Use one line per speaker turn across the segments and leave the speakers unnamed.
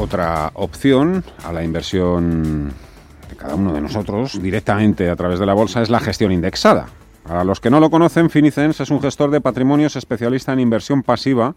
Otra opción a la inversión de cada uno de nosotros directamente a través de la bolsa es la gestión indexada. Para los que no lo conocen, Finicens es un gestor de patrimonios especialista en inversión pasiva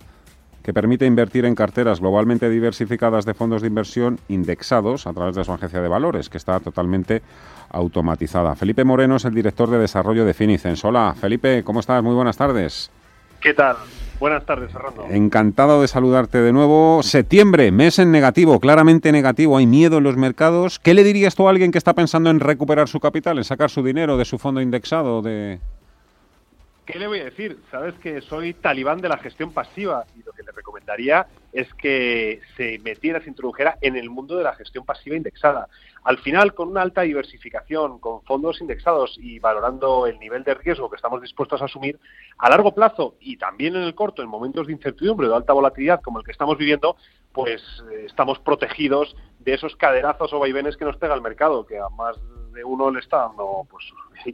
que permite invertir en carteras globalmente diversificadas de fondos de inversión indexados a través de su agencia de valores, que está totalmente automatizada. Felipe Moreno es el director de desarrollo de Finicens. Hola, Felipe, ¿cómo estás? Muy buenas tardes.
¿Qué tal? Buenas tardes, Fernando.
Encantado de saludarte de nuevo. Septiembre, mes en negativo, claramente negativo. Hay miedo en los mercados. ¿Qué le dirías tú a alguien que está pensando en recuperar su capital, en sacar su dinero de su fondo indexado? De...
¿Qué le voy a decir? Sabes que soy talibán de la gestión pasiva y lo que le recomendaría es que se metiera, se introdujera en el mundo de la gestión pasiva indexada. Al final, con una alta diversificación, con fondos indexados y valorando el nivel de riesgo que estamos dispuestos a asumir, a largo plazo y también en el corto, en momentos de incertidumbre o de alta volatilidad como el que estamos viviendo, pues eh, estamos protegidos de esos caderazos o vaivenes que nos pega el mercado, que a más de uno le está dando pues,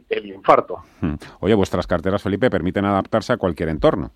el infarto.
Hmm. Oye, vuestras carteras, Felipe, permiten adaptarse a cualquier entorno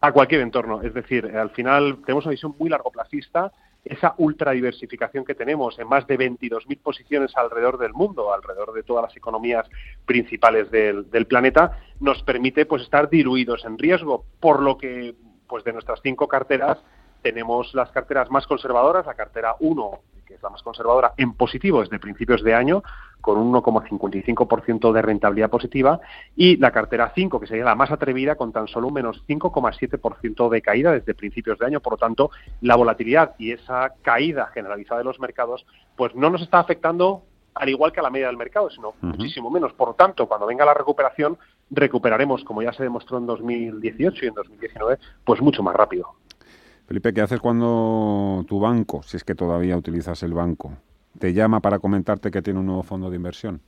a cualquier entorno. Es decir, al final tenemos una visión muy largoplacista. Esa ultra diversificación que tenemos en más de 22.000 posiciones alrededor del mundo, alrededor de todas las economías principales del, planeta, nos permite pues estar diluidos en riesgo, por lo que pues de nuestras cinco carteras tenemos las carteras más conservadoras, la cartera 1 que es la más conservadora, en positivo desde principios de año, con un 1,55% de rentabilidad positiva, y la cartera 5, que sería la más atrevida, con tan solo un menos 5,7% de caída desde principios de año. Por lo tanto, la volatilidad y esa caída generalizada de los mercados, pues no nos está afectando al igual que a la media del mercado, sino muchísimo menos. Por lo tanto, cuando venga la recuperación, recuperaremos, como ya se demostró en 2018 y en 2019, pues mucho más rápido.
Felipe, ¿qué haces cuando tu banco, si es que todavía utilizas el banco, te llama para comentarte que tiene un nuevo fondo de inversión?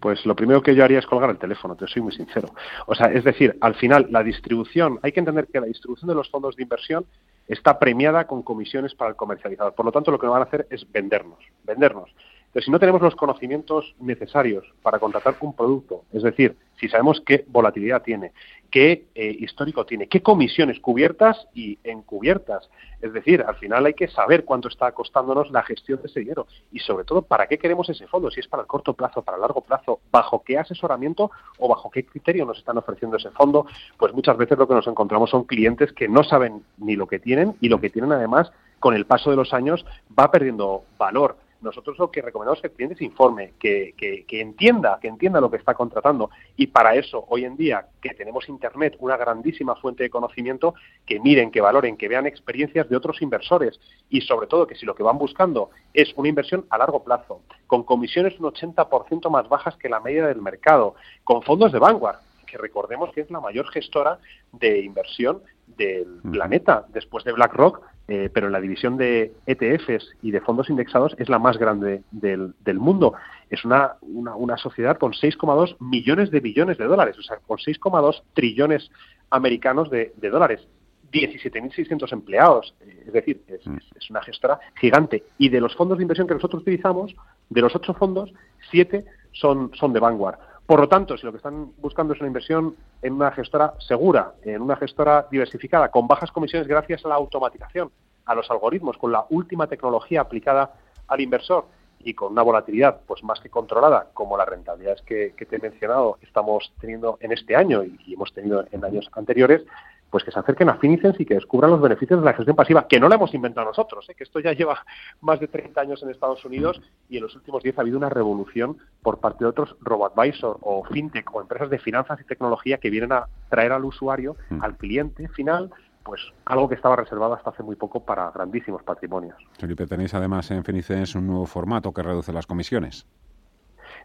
Pues lo primero que yo haría es colgar el teléfono, te soy muy sincero. O sea, es decir, al final la distribución, hay que entender que la distribución de los fondos de inversión está premiada con comisiones para el comercializador. Por lo tanto, lo que van a hacer es vendernos, vendernos. Pero si no tenemos los conocimientos necesarios para contratar un producto, es decir, si sabemos qué volatilidad tiene, qué eh, histórico tiene, qué comisiones cubiertas y encubiertas, es decir, al final hay que saber cuánto está costándonos la gestión de ese dinero. Y sobre todo para qué queremos ese fondo, si es para el corto plazo, para el largo plazo, bajo qué asesoramiento o bajo qué criterio nos están ofreciendo ese fondo, pues muchas veces lo que nos encontramos son clientes que no saben ni lo que tienen y lo que tienen además con el paso de los años va perdiendo valor nosotros lo que recomendamos es que el cliente se informe, que, que, entienda, que entienda lo que está contratando. Y para eso, hoy en día, que tenemos Internet, una grandísima fuente de conocimiento, que miren, que valoren, que vean experiencias de otros inversores y sobre todo que si lo que van buscando es una inversión a largo plazo, con comisiones un 80% más bajas que la media del mercado, con fondos de Vanguard, que recordemos que es la mayor gestora de inversión del planeta, después de BlackRock, eh, pero la división de ETFs y de fondos indexados es la más grande del, mundo. Es una, una, sociedad con 6,2 millones de billones de dólares, o sea, con 6,2 trillones americanos de, dólares. 17.600 empleados, eh, es decir, mm. es, es, una gestora gigante. Y de los fondos de inversión que nosotros utilizamos, de los ocho fondos, siete son, son de Vanguard. Por lo tanto, si lo que están buscando es una inversión en una gestora segura, en una gestora diversificada, con bajas comisiones gracias a la automatización, a los algoritmos, con la última tecnología aplicada al inversor y con una volatilidad pues más que controlada, como las rentabilidades que, que te he mencionado estamos teniendo en este año y hemos tenido en años anteriores, pues que se acerquen a Finicens y que descubran los beneficios de la gestión pasiva, que no la hemos inventado nosotros, ¿eh? que esto ya lleva más de 30 años en Estados Unidos y en los últimos 10 ha habido una revolución por parte de otros robo-advisor o fintech o empresas de finanzas y tecnología que vienen a traer al usuario, mm. al cliente final, pues algo que estaba reservado hasta hace muy poco para grandísimos patrimonios.
Felipe, tenéis además en Finicens un nuevo formato que reduce las comisiones.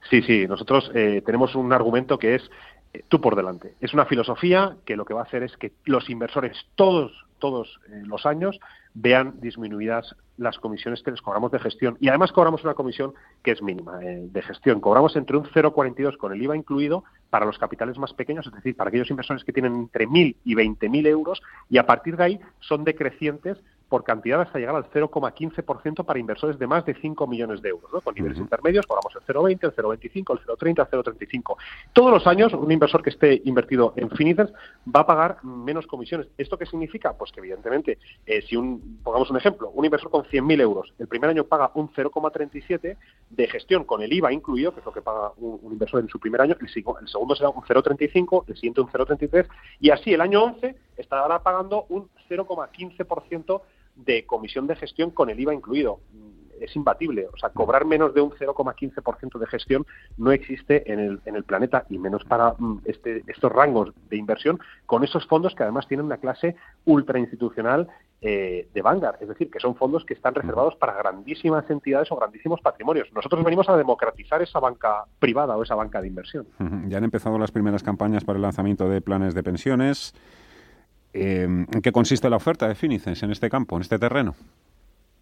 Sí, sí, nosotros eh, tenemos un argumento que es tú por delante. Es una filosofía que lo que va a hacer es que los inversores todos, todos eh, los años vean disminuidas las comisiones que les cobramos de gestión. Y además cobramos una comisión que es mínima eh, de gestión. Cobramos entre un 0,42 con el IVA incluido para los capitales más pequeños, es decir, para aquellos inversores que tienen entre 1.000 y 20.000 euros, y a partir de ahí son decrecientes por cantidad hasta llegar al 0,15% para inversores de más de 5 millones de euros. ¿no? Con niveles intermedios cobramos el 0,20, el 0,25, el 0,30, el 0,35. Todos los años un inversor que esté invertido en Finicens va a pagar menos comisiones. ¿Esto qué significa? Pues que evidentemente, eh, si un, pongamos un ejemplo, un inversor con 100.000 euros, el primer año paga un 0,37 de gestión con el IVA incluido, que es lo que paga un, inversor en su primer año, el, el segundo será un 0,35, el siguiente un 0,33 y así el año 11 estará pagando un 0,15% de comisión de gestión con el IVA incluido. Es imbatible. O sea, cobrar menos de un 0,15% de gestión no existe en el, en el planeta y menos para mm, este, estos rangos de inversión con esos fondos que además tienen una clase ultra institucional eh, de Vanguard, es decir, que son fondos que están reservados para grandísimas entidades o grandísimos patrimonios. Nosotros venimos a democratizar esa banca privada o esa banca de inversión.
Ya han empezado las primeras campañas para el lanzamiento de planes de pensiones. Eh, ¿En qué consiste la oferta de Finicens en este campo, en este terreno?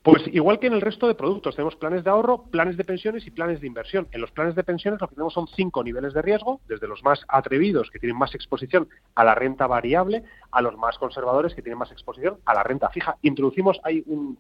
Pues igual que en el resto de productos, tenemos planes de ahorro, planes de pensiones y planes de inversión. En los planes de pensiones lo que tenemos son cinco niveles de riesgo, desde los más atrevidos, que tienen más exposición a la renta variable, a los más conservadores, que tienen más exposición a la renta fija. Introducimos ahí un,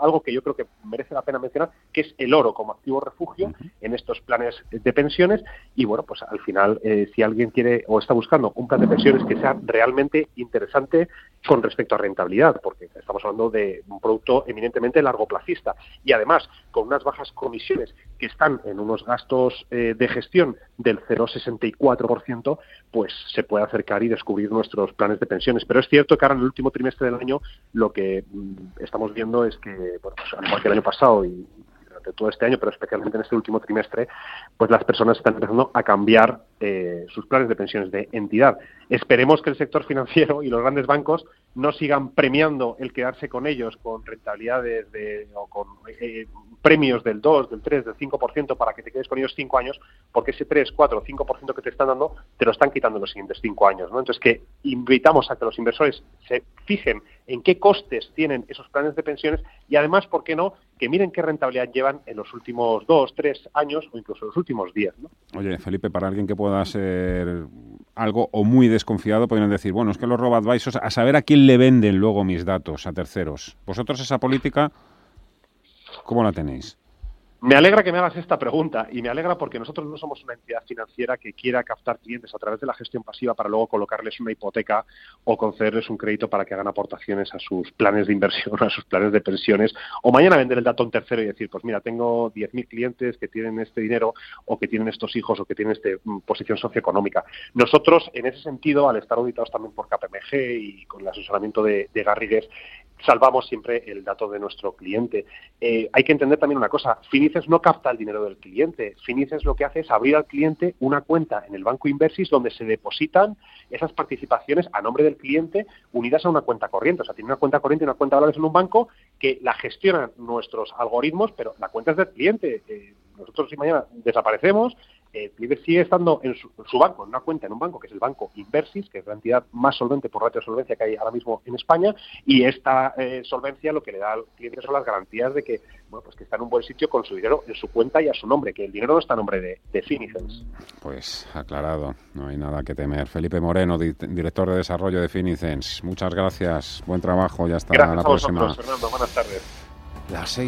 algo que yo creo que merece la pena mencionar, que es el oro como activo refugio en estos planes de pensiones. Y bueno, pues al final, eh, si alguien quiere o está buscando un plan de pensiones que sea realmente interesante con respecto a rentabilidad, porque estamos hablando de un producto eminentemente largoplacista y además con unas bajas comisiones que están en unos gastos eh, de gestión del 0,64%, pues se puede acercar y descubrir nuestros planes de pensiones. Pero es cierto que ahora en el último trimestre del año lo que mm, estamos viendo es que, bueno, pues, al igual que el año pasado y durante todo este año, pero especialmente en este último trimestre, pues las personas están empezando a cambiar eh, sus planes de pensiones de entidad. Esperemos que el sector financiero y los grandes bancos no sigan premiando el quedarse con ellos con rentabilidades de, o con eh, premios del 2, del 3, del 5% para que te quedes con ellos 5 años, porque ese 3, 4, 5% que te están dando te lo están quitando en los siguientes 5 años. ¿no? Entonces, que invitamos a que los inversores se fijen en qué costes tienen esos planes de pensiones y además, ¿por qué no?, que miren qué rentabilidad llevan en los últimos 2, 3 años o incluso en los últimos 10. ¿no?
Oye, Felipe, para alguien que pueda ser algo o muy desconfiado, podrían decir, bueno, es que los robo a saber a quién le venden luego mis datos a terceros. ¿Vosotros esa política cómo la tenéis?
Me alegra que me hagas esta pregunta y me alegra porque nosotros no somos una entidad financiera que quiera captar clientes a través de la gestión pasiva para luego colocarles una hipoteca o concederles un crédito para que hagan aportaciones a sus planes de inversión, a sus planes de pensiones o mañana vender el dato a un tercero y decir, pues mira, tengo 10.000 clientes que tienen este dinero o que tienen estos hijos o que tienen esta mm, posición socioeconómica. Nosotros, en ese sentido, al estar auditados también por KPMG y con el asesoramiento de, de Garrigues, salvamos siempre el dato de nuestro cliente. Eh, hay que entender también una cosa, Finices no capta el dinero del cliente. Finices lo que hace es abrir al cliente una cuenta en el banco Inversis donde se depositan esas participaciones a nombre del cliente unidas a una cuenta corriente. O sea, tiene una cuenta corriente y una cuenta de valores en un banco que la gestionan nuestros algoritmos, pero la cuenta es del cliente. Eh, nosotros si mañana desaparecemos, el cliente sigue estando en su, banco, en una cuenta en un banco que es el banco Inversis, que es la entidad más solvente por ratio de solvencia que hay ahora mismo en España, y esta eh, solvencia lo que le da al cliente son las garantías de que, bueno, pues que está en un buen sitio con su dinero en su cuenta y a su nombre, que el dinero no está a nombre de, de Finicens.
Pues aclarado, no hay nada que temer. Felipe Moreno, director de desarrollo de Finicens, muchas gracias, buen trabajo, ya hasta
gracias
la
a
próxima.
Vosotros, Fernando, buenas tardes.